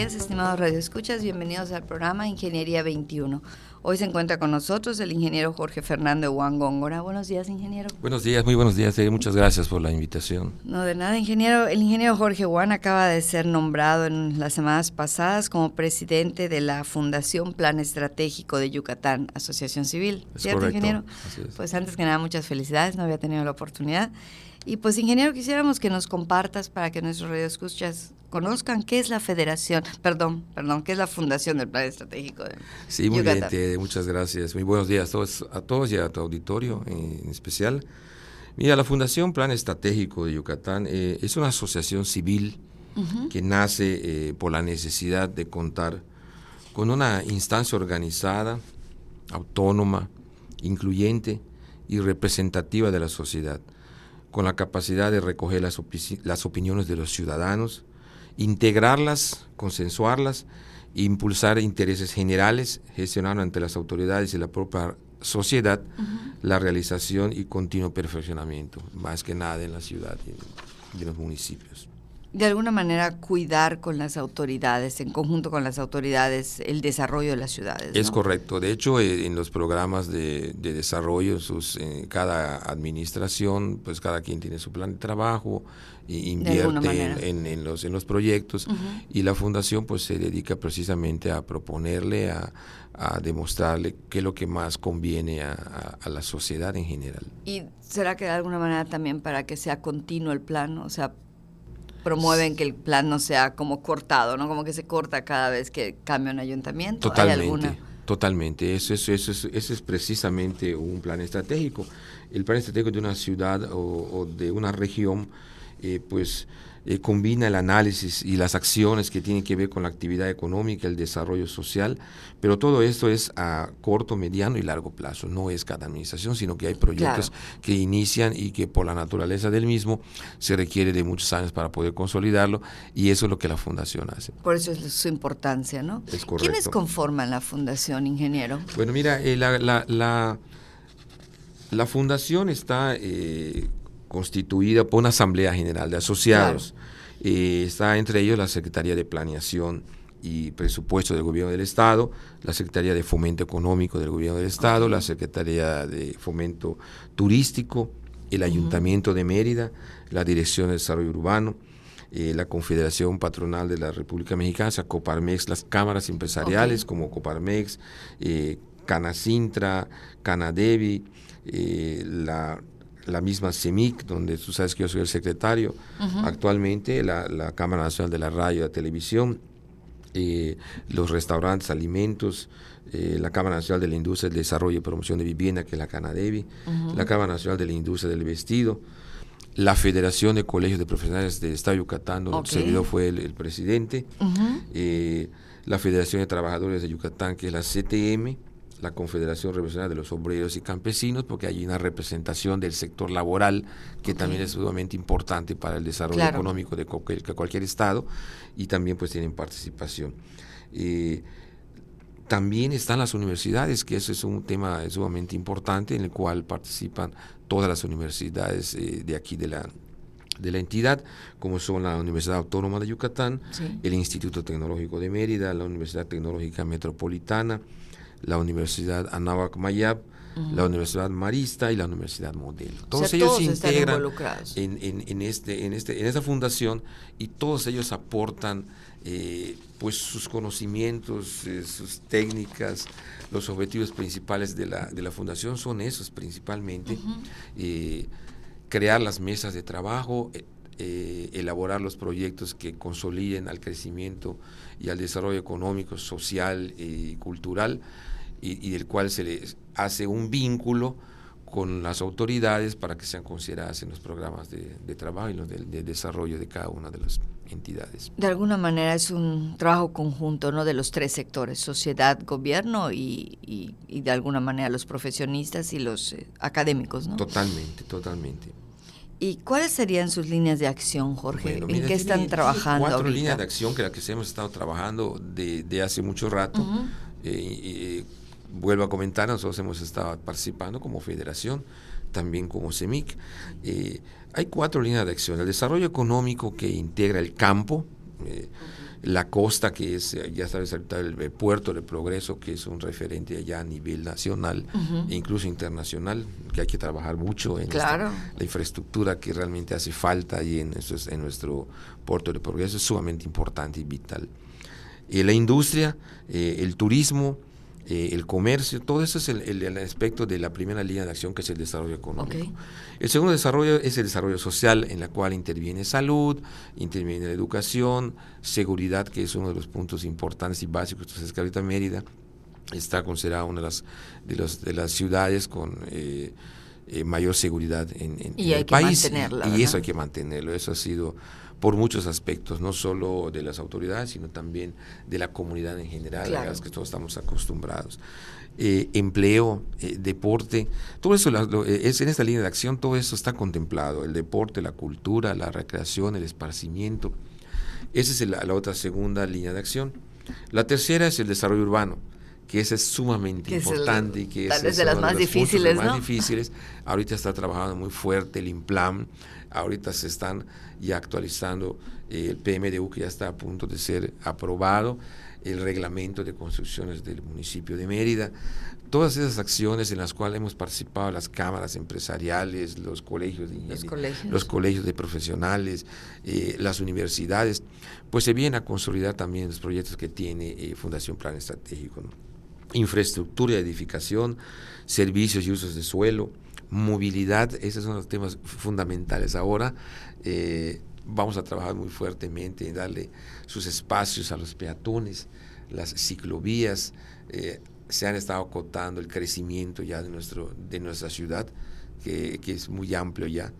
Días, estimados radioescuchas, bienvenidos al programa Ingeniería 21. Hoy se encuentra con nosotros el ingeniero Jorge Fernando Juan Góngora. Buenos días, ingeniero. Buenos días, muy buenos días. Eh, muchas gracias por la invitación. No, de nada, ingeniero. El ingeniero Jorge Juan acaba de ser nombrado en las semanas pasadas como presidente de la Fundación Plan Estratégico de Yucatán, Asociación Civil. Es ¿Cierto, correcto, ingeniero? así es. Pues antes que nada, muchas felicidades, no había tenido la oportunidad. Y pues, ingeniero, quisiéramos que nos compartas para que nuestros radioescuchas conozcan qué es la Federación, perdón, perdón, qué es la Fundación del Plan Estratégico de Sí, muy Yucatán. bien, te- muchas gracias. Muy buenos días a todos, a todos y a tu auditorio en especial. Mira, la Fundación Plan Estratégico de Yucatán eh, es una asociación civil que nace eh, por la necesidad de contar con una instancia organizada, autónoma, incluyente y representativa de la sociedad, con la capacidad de recoger las, opi- las opiniones de los ciudadanos, integrarlas, consensuarlas impulsar intereses generales, gestionando ante las autoridades y la propia sociedad la realización y continuo perfeccionamiento, más que nada en la ciudad y en, y en los municipios. De alguna manera cuidar con las autoridades, en conjunto con las autoridades, el desarrollo de las ciudades. Es correcto. De hecho, eh, en los programas de, de desarrollo, sus, eh, cada administración, pues cada quien tiene su plan de trabajo, e invierte en, en- en los, en los proyectos y la fundación pues se dedica precisamente a proponerle, a, a demostrarle qué es lo que más conviene a, a- a la sociedad en general. ¿Y será que de alguna manera también para que sea continuo el plan? O sea, promueven que el plan no sea como cortado, ¿no? Como que se corta cada vez que cambia un ayuntamiento. ¿Hay Totalmente, alguna? totalmente. Eso, eso, eso, es- eso es precisamente un plan estratégico. El plan estratégico de una ciudad o, o de una región, eh, pues eh, combina el análisis y las acciones que tienen que ver con la actividad económica, el desarrollo social, pero todo esto es a corto, mediano y largo plazo. No es cada administración, sino que hay proyectos que inician y que por la naturaleza del mismo se requiere de muchos años para poder consolidarlo y eso es lo que la fundación hace. Por eso es su importancia, ¿no? Es ¿Quiénes correcto. conforman la fundación, ingeniero? Bueno, mira, eh, la, la, la, la fundación está eh, constituida por una asamblea general de asociados. Eh, está entre ellos la Secretaría de Planeación y Presupuesto del Gobierno del Estado, la Secretaría de Fomento Económico del Gobierno del Estado, la Secretaría de Fomento Turístico, el Ayuntamiento de Mérida, la Dirección de Desarrollo Urbano, eh, la Confederación Patronal de la República Mexicana, o sea, Coparmex, las cámaras empresariales como Coparmex, eh, Canacintra, Canadevi, eh, la, la misma CEMIC, donde tú sabes que yo soy el secretario actualmente, la, la Cámara Nacional de la Radio y la Televisión, eh, los restaurantes, alimentos, eh, la Cámara Nacional de la Industria del Desarrollo y Promoción de Vivienda, que es la Canadevi, la Cámara Nacional de la Industria del Vestido, la Federación de Colegios de Profesionales del Estado de Yucatán, donde Ok. el servidor fue el, el presidente, eh, la Federación de Trabajadores de Yucatán, que es la CTM, la Confederación Revolucionaria de los Obreros y Campesinos, porque hay una representación del sector laboral que también es sumamente importante para el desarrollo Claro. económico de cualquier, de cualquier estado y también pues tienen participación. Eh, también están las universidades, que eso es un tema sumamente importante en el cual participan todas las universidades eh, de aquí de la, de la entidad, como son la Universidad Autónoma de Yucatán, Sí. el Instituto Tecnológico de Mérida, la Universidad Tecnológica Metropolitana, la Universidad Anáhuac Mayab, la Universidad Marista y la Universidad Modelo. Todos sea, ellos todos se integran en- en este, en, este, en esta fundación y todos ellos aportan eh, pues sus conocimientos, eh, sus técnicas, los objetivos principales de la, de la fundación son esos principalmente, eh, crear las mesas de trabajo, eh, elaborar los proyectos que consoliden al crecimiento y al desarrollo económico, social y cultural, y, y del cual se les hace un vínculo con las autoridades para que sean consideradas en los programas de, de trabajo y los de, de desarrollo de cada una de las entidades. De alguna manera es un trabajo conjunto, ¿no? De los tres sectores, sociedad, gobierno y, y- y de alguna manera los profesionistas y los eh, académicos, ¿no? Totalmente, totalmente. ¿Y cuáles serían sus líneas de acción, Jorge? Bueno, ¿En mira, qué tiene- están trabajando Cuatro ahorita? líneas de acción que las que hemos estado trabajando de, de hace mucho rato. Eh, eh, vuelvo a comentar, nosotros hemos estado participando como federación, también como CEMIC. Eh, hay cuatro líneas de acción. El desarrollo económico que integra el campo, la costa, que es, eh, ya sabes, el, el puerto de progreso, que es un referente allá a nivel nacional e incluso internacional, que hay que trabajar mucho en esta- Claro. la infraestructura que realmente hace falta ahí en, nuestros- en nuestro puerto de progreso es sumamente importante y vital. Eh, la industria, eh, el turismo, eh, el comercio, todo eso es el, el- el aspecto de la primera línea de acción que es el desarrollo económico. El segundo desarrollo es el desarrollo social, en la cual interviene salud, interviene la educación, seguridad, que es uno de los puntos importantes y básicos. Entonces, que ahorita Mérida está considerada una de las, de los, de las ciudades con eh, eh, mayor seguridad en, en- Y en hay el que país. mantenerla, y eso hay que mantenerlo. Eso ha sido por muchos aspectos, no solo de las autoridades, sino también de la comunidad en general, Claro. a las que todos estamos acostumbrados. Eh, empleo, eh, deporte, todo eso la- lo- eh, es en esta línea de acción, todo eso está contemplado, el deporte, la cultura, la recreación, el esparcimiento. Esa es la, la otra segunda línea de acción. La tercera es el desarrollo urbano, que esa es sumamente Que es el- importante y que tal ese vez es de las más difíciles, más ¿no? difíciles. Ahorita está trabajando muy fuerte el IMPLAN, ahorita se están ya actualizando eh, el PMDU que ya está a punto de ser aprobado, el reglamento de construcciones del municipio de Mérida. Todas esas acciones en las cuales hemos participado las cámaras empresariales, los colegios de Los colegios. los colegios de profesionales, eh, las universidades, pues se vienen a consolidar también los proyectos que tiene eh, Fundación Plan Estratégico. ¿no? Infraestructura y edificación, servicios y usos de suelo, movilidad, esos son los temas fundamentales. Ahora eh, vamos a trabajar muy fuertemente en darle sus espacios a los peatones, las ciclovías, eh, se han estado acotando el crecimiento ya de, nuestro, de nuestra ciudad, que, que es muy amplio ya.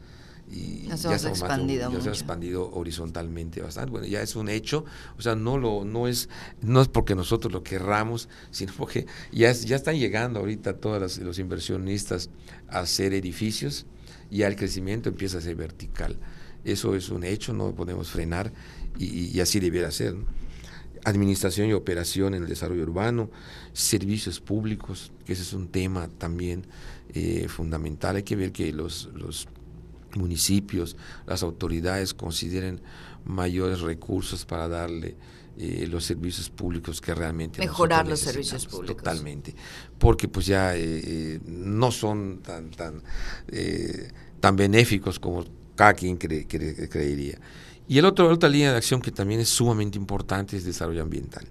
Y Nos ya hemos más- expandido se ha expandido horizontalmente bastante. Bueno, ya es un hecho, o sea, no lo no es no es porque nosotros lo querramos, sino porque ya es- ya están llegando ahorita todos los, inversionistas a hacer edificios y ya el crecimiento empieza a ser vertical. Eso es un hecho, no podemos frenar y, y- y así debiera ser. ¿no? Administración y operación en el desarrollo urbano, servicios públicos, que ese es un tema también eh, fundamental. Hay que ver que los, los municipios, las autoridades consideren mayores recursos para darle eh, los servicios públicos que realmente Mejorar los servicios públicos. Totalmente, porque pues ya eh, eh, no son tan tan eh, tan benéficos como cada quien cre- cre- creería. Y el otro, otra línea de acción que también es sumamente importante es desarrollo ambiental.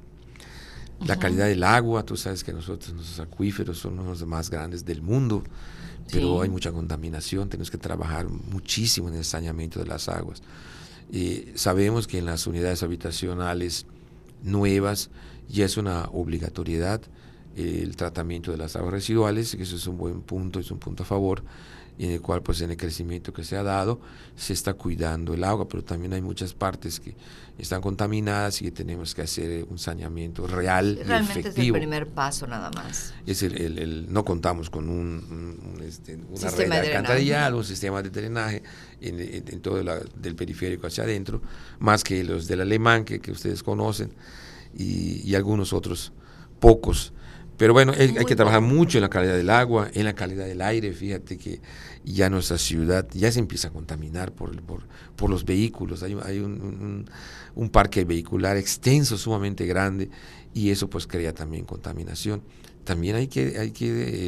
La calidad del agua, tú sabes que nosotros, nuestros acuíferos son de los más grandes del mundo, pero Sí. hay mucha contaminación, tenemos que trabajar muchísimo en el saneamiento de las aguas. Eh, sabemos que en las unidades habitacionales nuevas ya es una obligatoriedad eh, el tratamiento de las aguas residuales, que eso es un buen punto, es un punto a favor, en el cual pues en el crecimiento que se ha dado se está cuidando el agua, pero también hay muchas partes que están contaminadas y que tenemos que hacer un saneamiento real y Realmente es el efectivo. primer paso nada más. Es el, el- el- no contamos con un, un- este, una Sistema red de alcantarillado, un sistema de drenaje en, en- en todo la, del periférico hacia adentro, más que los del alemán que, que ustedes conocen y, y algunos otros pocos. Pero bueno, hay, que trabajar mucho en la calidad del agua, en la calidad del aire. Fíjate que ya nuestra ciudad ya se empieza a contaminar por, por, por los vehículos. Hay, hay un, un- un parque vehicular extenso, sumamente grande, y eso pues crea también contaminación. También hay que, hay que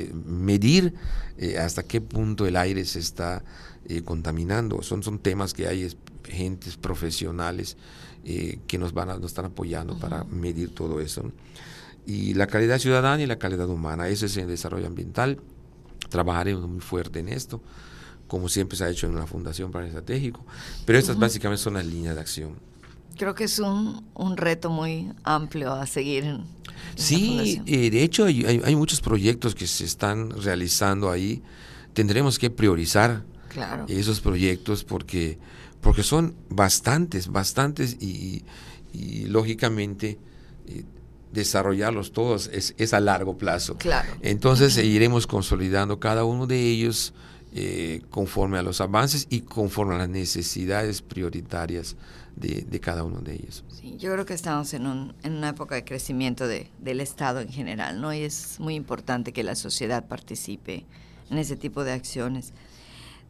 eh, medir eh, hasta qué punto el aire se está eh, contaminando. Son, son temas que hay es- gentes profesionales que nos van a, nos están apoyando para medir todo eso. ¿no? Y la calidad ciudadana y la calidad humana, ese es el desarrollo ambiental. Trabajaremos muy fuerte en esto, como siempre se ha hecho en la Fundación Plan Estratégico, pero estas básicamente son las líneas de acción. Creo que es un, un reto muy amplio a seguir en, en Sí, eh, de hecho hay, hay- hay muchos proyectos que se están realizando ahí. Tendremos que priorizar Claro. esos proyectos porque, porque son bastantes, bastantes y, y lógicamente eh, desarrollarlos todos es, es a largo plazo. Claro. Entonces eh, iremos consolidando cada uno de ellos eh, conforme a los avances y conforme a las necesidades prioritarias de, cada uno de ellos. Sí, yo creo que estamos en, un, en una época de crecimiento de, del Estado en general, ¿no? Y es muy importante que la sociedad participe en ese tipo de acciones.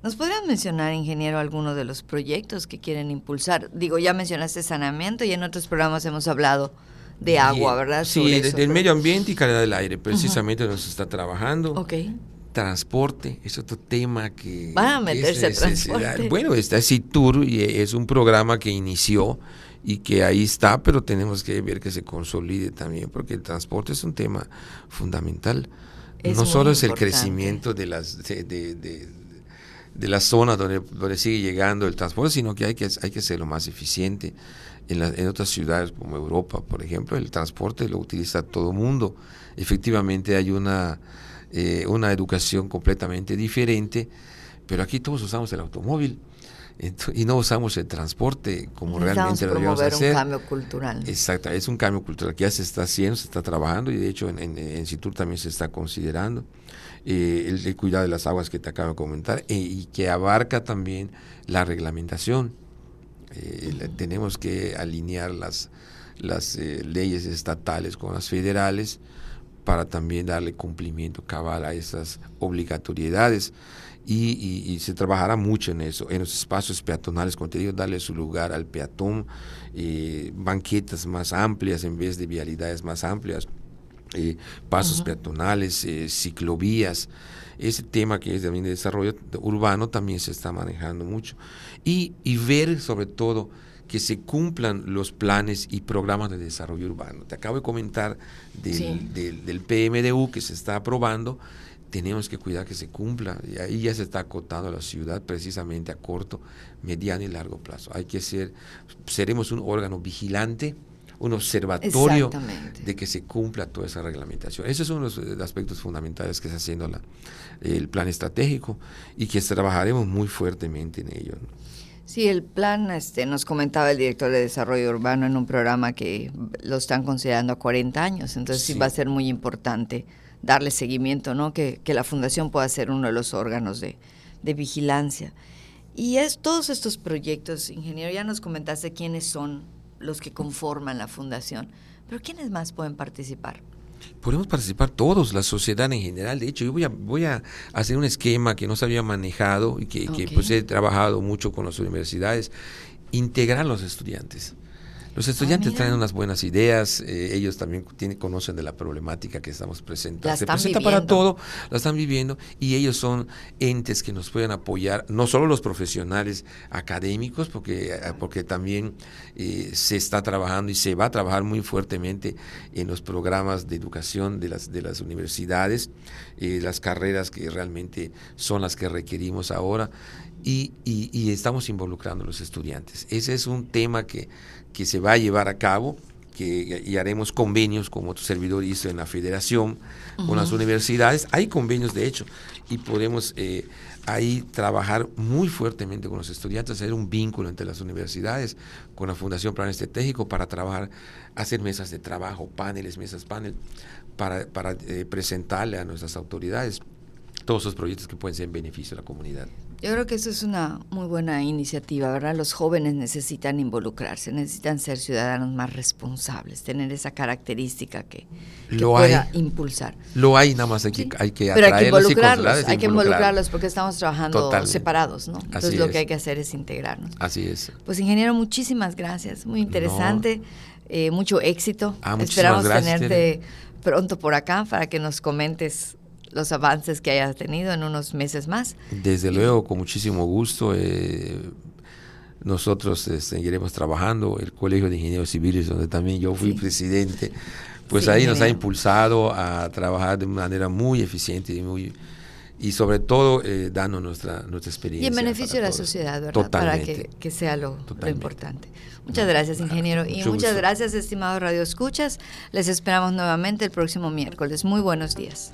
¿Nos podrían mencionar, ingeniero, algunos de los proyectos que quieren impulsar? Digo, ya mencionaste saneamiento y en otros programas hemos hablado de agua, ¿verdad? Sí, del medio ambiente y calidad del aire, precisamente nos está trabajando. Ok transporte es otro tema que van a meterse a transporte. Bueno, está CITUR y es un programa que inició y que ahí está, pero tenemos que ver que se consolide también porque el transporte es un tema fundamental. no solo es el crecimiento de las de, de, de, la zona donde, donde sigue llegando el transporte, sino que hay que hay que lo más eficiente. En, en otras ciudades como Europa, por ejemplo, el transporte lo utiliza todo el mundo. Efectivamente hay una eh, una educación completamente diferente, pero aquí todos usamos el automóvil y no usamos el transporte como realmente lo deberíamos hacer. un cambio cultural. Exacto, es un cambio cultural que ya se está haciendo, se está trabajando y de hecho en, en, CITUR también se está considerando eh, el, cuidado de las aguas que te acabo de comentar eh, y que abarca también la reglamentación. Tenemos que alinear las, las leyes estatales con las federales para también darle cumplimiento cabal a esas obligatoriedades. Y, se trabajará mucho en eso, en los espacios peatonales, como te digo, darle su lugar al peatón, eh, banquetas más amplias en vez de vialidades más amplias, eh, pasos peatonales, eh, ciclovías. Ese tema que es también de desarrollo urbano también se está manejando mucho. Y, y ver sobre todo que se cumplan los planes y programas de desarrollo urbano. Te acabo de comentar del, del, PMDU que se está aprobando, tenemos que cuidar que se cumpla. Y ahí ya se está acotando la ciudad precisamente a corto, mediano y largo plazo. Hay que ser, seremos un órgano vigilante, un observatorio de que se cumpla toda esa reglamentación. Ese es uno de los aspectos fundamentales que está haciendo la, el plan estratégico y que trabajaremos muy fuertemente en ello. Sí, el plan, este, nos comentaba el director de Desarrollo Urbano en un programa que lo están considerando a 40 años, entonces sí, va a ser muy importante darle seguimiento, ¿no? Que, la Fundación pueda ser uno de los órganos de, de vigilancia. Y es todos estos proyectos, ingeniero, ya nos comentaste quiénes son los que conforman la Fundación, pero ¿quiénes más pueden participar? podemos participar todos, la sociedad en general. De hecho, yo voy a, voy a hacer un esquema que no se había manejado y que, que pues he trabajado mucho con las universidades, integrar a los estudiantes. Los estudiantes ah, traen unas buenas ideas, eh, ellos también tienen, conocen de la problemática que estamos presentando. Se presenta para todo, la están viviendo y ellos son entes que nos pueden apoyar, no solo los profesionales académicos, porque, eh, porque también eh, se está trabajando y se va a trabajar muy fuertemente en los programas de educación de las, de las universidades, las carreras que realmente son las que requerimos ahora. Y, y, y, estamos involucrando a los estudiantes. Ese es un tema que, que se va a llevar a cabo que, y haremos convenios, como tu servidor hizo en la federación, con las universidades. Hay convenios, de hecho, y podemos eh, ahí trabajar muy fuertemente con los estudiantes, hacer un vínculo entre las universidades, con la Fundación Plan Estratégico, para trabajar, hacer mesas de trabajo, paneles, mesas panel, para, para eh, presentarle a nuestras autoridades todos esos proyectos que pueden ser en beneficio de la comunidad. Yo creo que eso es una muy buena iniciativa, ¿verdad? Los jóvenes necesitan involucrarse, necesitan ser ciudadanos más responsables, tener esa característica que, Lo pueda impulsar. Lo hay, nada más hay que, hay que Pero hay que involucrarlos, hay que involucrarlos porque estamos trabajando separados, ¿no? Entonces lo que hay que hacer es integrarnos. Así es. Pues ingeniero, muchísimas gracias, muy interesante, eh, mucho éxito. Ah, Esperamos tenerte pronto por acá para que nos comentes los avances que hayas tenido en unos meses más. Desde luego, con muchísimo gusto. Eh, nosotros eh, seguiremos trabajando, el Colegio de Ingenieros Civiles, donde también yo fui presidente, pues ahí nos ha impulsado a trabajar de manera muy eficiente y muy y sobre todo eh, dando nuestra, nuestra experiencia. Y en beneficio de la sociedad, ¿verdad? Para que, que sea lo, lo, importante. Muchas gracias, ingeniero. Y muchas gracias, estimados Radio Escuchas. Les esperamos nuevamente el próximo miércoles. Muy buenos días.